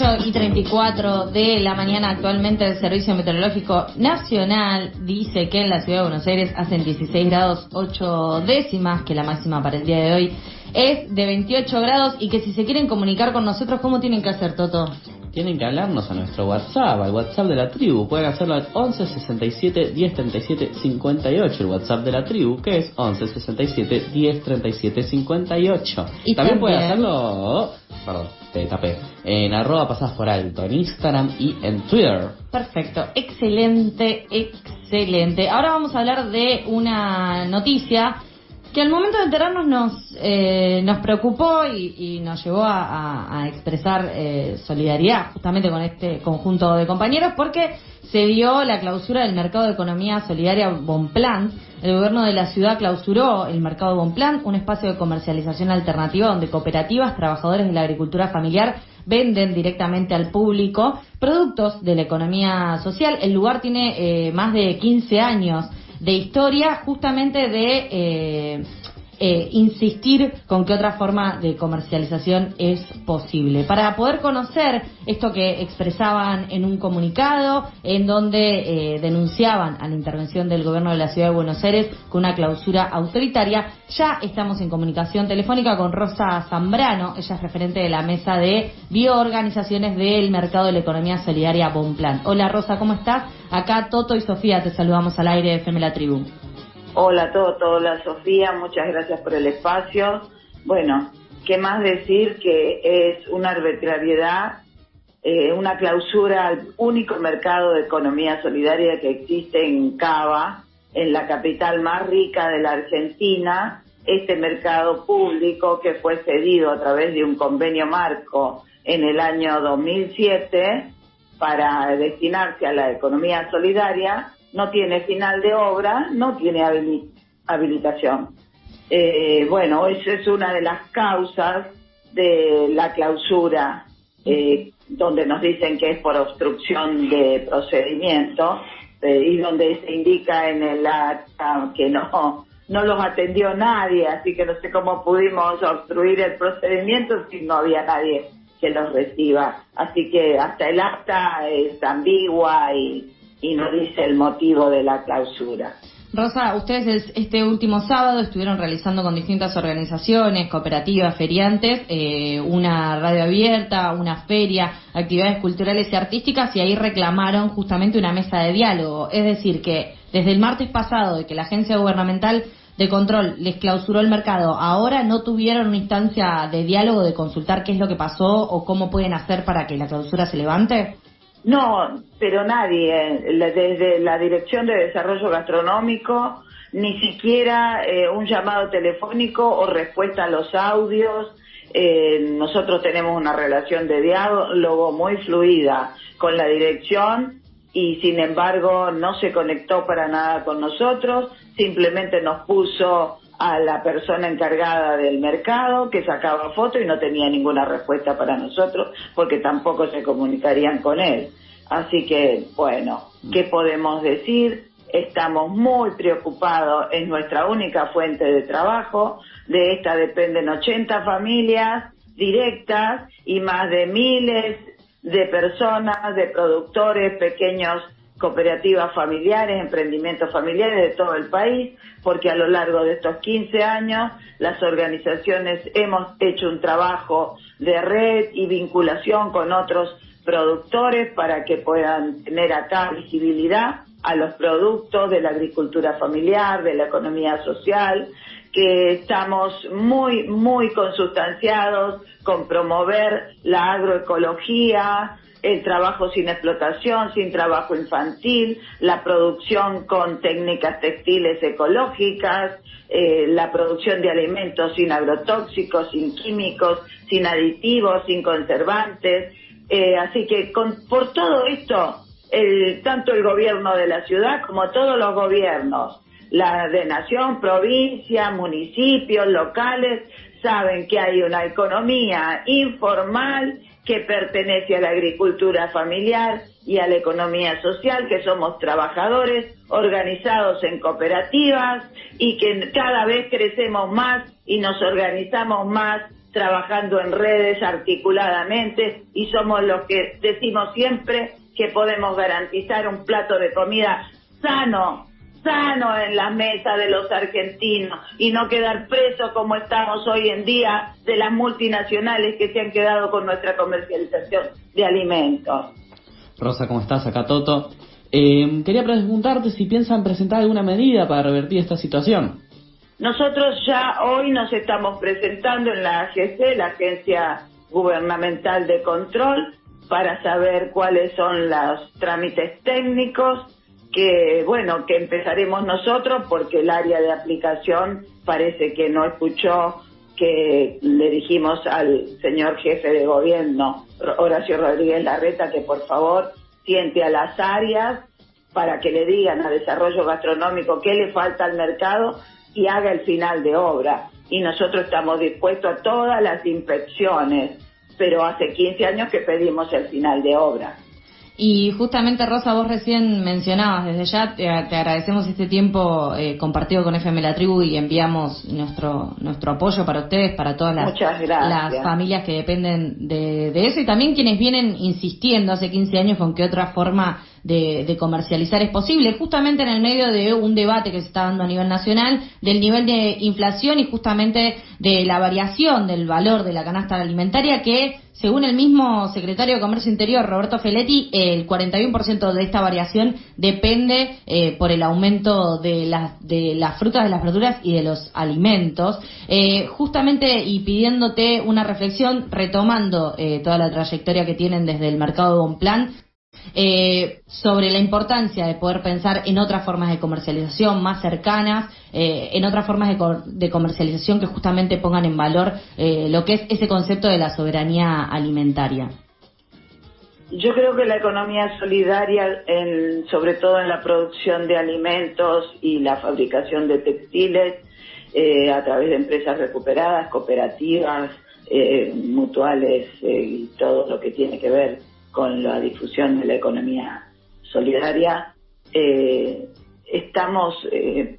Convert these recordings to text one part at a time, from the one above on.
8 y 34 de la mañana actualmente el Servicio Meteorológico Nacional dice que en la ciudad de Buenos Aires hacen 16 grados 8 décimas, que la máxima para el día de hoy es de 28 grados y que si se quieren comunicar con nosotros, ¿cómo tienen que hacer, Toto? Tienen que hablarnos a nuestro WhatsApp, al WhatsApp de la tribu. Pueden hacerlo al 11 67 10 37 58, el WhatsApp de la tribu, que es 11 67 10 37 58. Y también, también pueden hacerlo perdón, te tapé, en arroba pasadas por alto, en Instagram y en Twitter. Perfecto, excelente, excelente. Ahora vamos a hablar de una noticia que al momento de enterarnos nos, eh, nos preocupó y, nos llevó a, expresar eh, solidaridad justamente con este conjunto de compañeros porque se dio la clausura del mercado de economía solidaria Bonplan. El gobierno de la ciudad clausuró el mercado Bonplan, un espacio de comercialización alternativa donde cooperativas, trabajadores de la agricultura familiar venden directamente al público productos de la economía social. El lugar tiene eh, más de 15 años de historia justamente de eh, eh, insistir con qué otra forma de comercialización es posible. Para poder conocer esto que expresaban en un comunicado, en donde eh, denunciaban a la intervención del gobierno de la ciudad de Buenos Aires con una clausura autoritaria, ya estamos en comunicación telefónica con Rosa Zambrano, ella es referente de la mesa de bioorganizaciones del mercado de la economía solidaria Bonplan. Hola Rosa, ¿cómo estás? Acá Toto y Sofía te saludamos al aire de FM Tribu. Hola Toto, hola Sofía, muchas gracias por el espacio. Bueno, ¿qué más decir que es una arbitrariedad, eh, una clausura al único mercado de economía solidaria que existe en Cava, en la capital más rica de la Argentina, este mercado público que fue cedido a través de un convenio marco en el año 2007 para destinarse a la economía solidaria, no tiene final de obra, no tiene habilitación. Eh, bueno, esa es una de las causas de la clausura, eh, donde nos dicen que es por obstrucción de procedimiento eh, y donde se indica en el acta que no, no los atendió nadie, así que no sé cómo pudimos obstruir el procedimiento si no había nadie que los reciba. Así que hasta el acta es ambigua y y no dice el motivo de la clausura. Rosa, ustedes este último sábado estuvieron realizando con distintas organizaciones, cooperativas, feriantes, eh, una radio abierta, una feria, actividades culturales y artísticas y ahí reclamaron justamente una mesa de diálogo. Es decir, que desde el martes pasado de que la agencia gubernamental de control les clausuró el mercado, ahora no tuvieron una instancia de diálogo, de consultar qué es lo que pasó o cómo pueden hacer para que la clausura se levante. No, pero nadie, desde la Dirección de Desarrollo Gastronómico, ni siquiera eh, un llamado telefónico o respuesta a los audios. Eh, nosotros tenemos una relación de diálogo muy fluida con la dirección y sin embargo no se conectó para nada con nosotros, simplemente nos puso a la persona encargada del mercado que sacaba foto y no tenía ninguna respuesta para nosotros porque tampoco se comunicarían con él. Así que, bueno, ¿qué podemos decir? Estamos muy preocupados, es nuestra única fuente de trabajo, de esta dependen 80 familias directas y más de miles de personas, de productores pequeños cooperativas familiares, emprendimientos familiares de todo el país, porque a lo largo de estos 15 años las organizaciones hemos hecho un trabajo de red y vinculación con otros productores para que puedan tener acá visibilidad a los productos de la agricultura familiar, de la economía social, que estamos muy, muy consustanciados con promover la agroecología, el trabajo sin explotación, sin trabajo infantil, la producción con técnicas textiles ecológicas, eh, la producción de alimentos sin agrotóxicos, sin químicos, sin aditivos, sin conservantes. Eh, así que por todo esto, tanto el gobierno de la ciudad como todos los gobiernos, la de nación, provincia, municipios, locales, saben que hay una economía informal que pertenece a la agricultura familiar y a la economía social, que somos trabajadores organizados en cooperativas y que cada vez crecemos más y nos organizamos más trabajando en redes articuladamente y somos los que decimos siempre que podemos garantizar un plato de comida sano, sano en la mesa de los argentinos y no quedar presos como estamos hoy en día de las multinacionales que se han quedado con nuestra comercialización de alimentos. Rosa, ¿cómo estás? Acá Toto. Eh, quería preguntarte si piensan presentar alguna medida para revertir esta situación. Nosotros ya hoy nos estamos presentando en la AGC, la Agencia Gubernamental de Control, para saber cuáles son los trámites técnicos que, bueno, que empezaremos nosotros porque el área de aplicación parece que no escuchó que le dijimos al señor jefe de gobierno, Horacio Rodríguez Larreta, que por favor siente a las áreas para que le digan a desarrollo gastronómico qué le falta al mercado y haga el final de obra. Y nosotros estamos dispuestos a todas las inspecciones, pero hace 15 años que pedimos el final de obra. Y justamente, Rosa, vos recién mencionabas, desde ya te, agradecemos este tiempo eh, compartido con FM La Tribu y enviamos nuestro nuestro apoyo para ustedes, para todas las, las familias que dependen de, de, eso y también quienes vienen insistiendo hace 15 años con qué otra forma de, comercializar es posible, justamente en el medio de un debate que se está dando a nivel nacional del nivel de inflación y justamente de la variación del valor de la canasta alimentaria que según el mismo secretario de Comercio Interior, Roberto Feletti, el 41% de esta variación depende eh, por el aumento de las, de las frutas, de las verduras y de los alimentos. Eh, justamente y pidiéndote una reflexión, retomando eh, toda la trayectoria que tienen desde el mercado de Bonplan, eh, sobre la importancia de poder pensar en otras formas de comercialización más cercanas, eh, en otras formas de, comercialización que justamente pongan en valor eh, lo que es ese concepto de la soberanía alimentaria. Yo creo que la economía solidaria, sobre todo en la producción de alimentos y la fabricación de textiles, a través de empresas recuperadas, cooperativas, mutuales y todo lo que tiene que ver con la difusión de la economía solidaria, eh, estamos eh,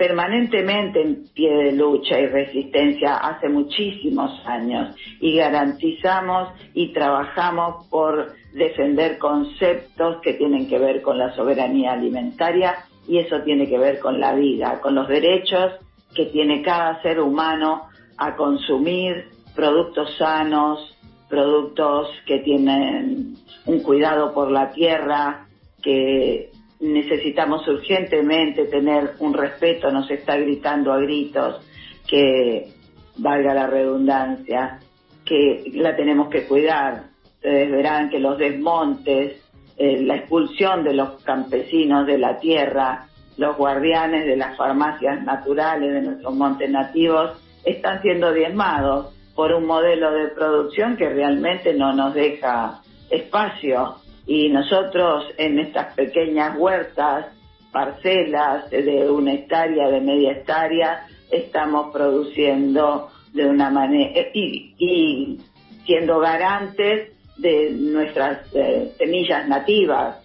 permanentemente en pie de lucha y resistencia hace muchísimos años y garantizamos y trabajamos por defender conceptos que tienen que ver con la soberanía alimentaria y eso tiene que ver con la vida, con los derechos que tiene cada ser humano a consumir productos sanos, productos que tienen un cuidado por la tierra, que necesitamos urgentemente tener un respeto, nos está gritando a gritos, que valga la redundancia, que la tenemos que cuidar. Ustedes verán que los desmontes, eh, la expulsión de los campesinos de la tierra, los guardianes de las farmacias naturales de nuestros montes nativos, están siendo diezmados por un modelo de producción que realmente no nos deja espacio. Y nosotros en estas pequeñas huertas, parcelas de una hectárea, de media hectárea, estamos produciendo de una manera eh, y, siendo garantes de nuestras eh, semillas nativas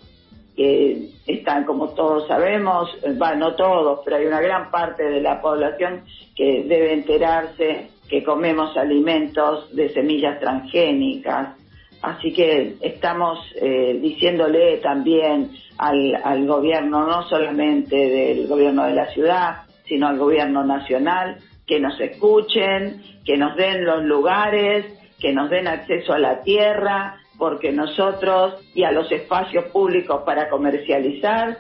que están como todos sabemos, va no todos, pero hay una gran parte de la población que debe enterarse que comemos alimentos de semillas transgénicas. Así que estamos eh, diciéndole también al, al gobierno, no solamente del gobierno de la ciudad, sino al gobierno nacional, que nos escuchen, que nos den los lugares, que nos den acceso a la tierra, porque nosotros y a los espacios públicos para comercializar,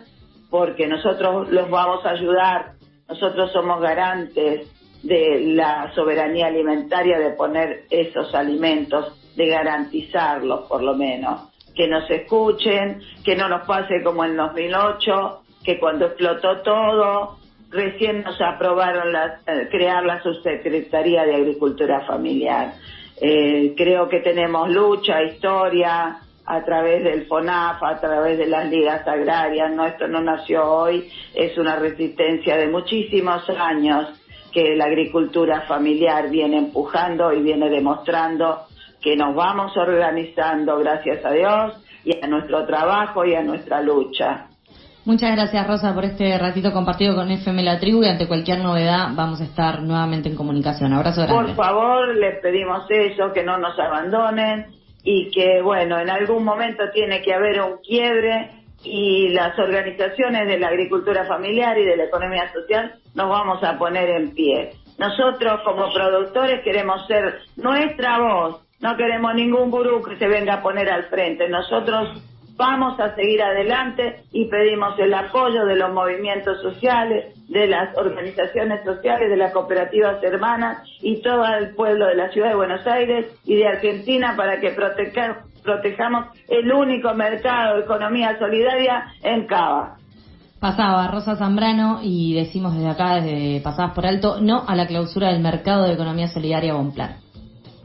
porque nosotros los vamos a ayudar, nosotros somos garantes de la soberanía alimentaria, de poner esos alimentos, de garantizarlos por lo menos, que nos escuchen, que no nos pase como en 2008, que cuando explotó todo, recién nos aprobaron la, eh, crear la subsecretaría de Agricultura Familiar. Eh, creo que tenemos lucha, historia, a través del FONAF, a través de las ligas agrarias. No, esto no nació hoy, es una resistencia de muchísimos años que la agricultura familiar viene empujando y viene demostrando que nos vamos organizando, gracias a Dios, y a nuestro trabajo y a nuestra lucha. Muchas gracias Rosa por este ratito compartido con FM La Tribu y ante cualquier novedad vamos a estar nuevamente en comunicación. Abrazo grande. Por favor, les pedimos eso, que no nos abandonen y que, bueno, en algún momento tiene que haber un quiebre y las organizaciones de la agricultura familiar y de la economía social nos vamos a poner en pie. Nosotros como productores queremos ser nuestra voz, no queremos ningún gurú que se venga a poner al frente. Nosotros vamos a seguir adelante y pedimos el apoyo de los movimientos sociales, de las organizaciones sociales, de las cooperativas hermanas y todo el pueblo de la ciudad de Buenos Aires y de Argentina para que protejamos el único mercado de economía solidaria en Cava. Pasaba Rosa Zambrano y decimos desde acá, desde Pasadas por Alto, no a la clausura del mercado de economía solidaria Bonplan.